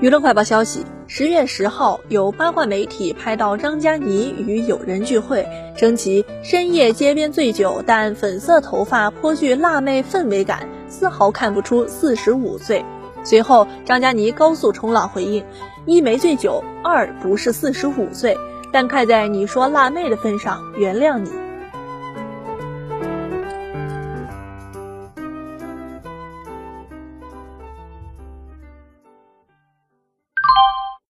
娱乐快报消息十月十号有八卦媒体拍到张嘉倪与友人聚会称其深夜街边醉酒但粉色头发颇具辣妹氛围感丝毫看不出四十五岁。随后张嘉倪高速冲浪回应一没醉酒二不是四十五岁。但看在你说辣妹的份上原谅你。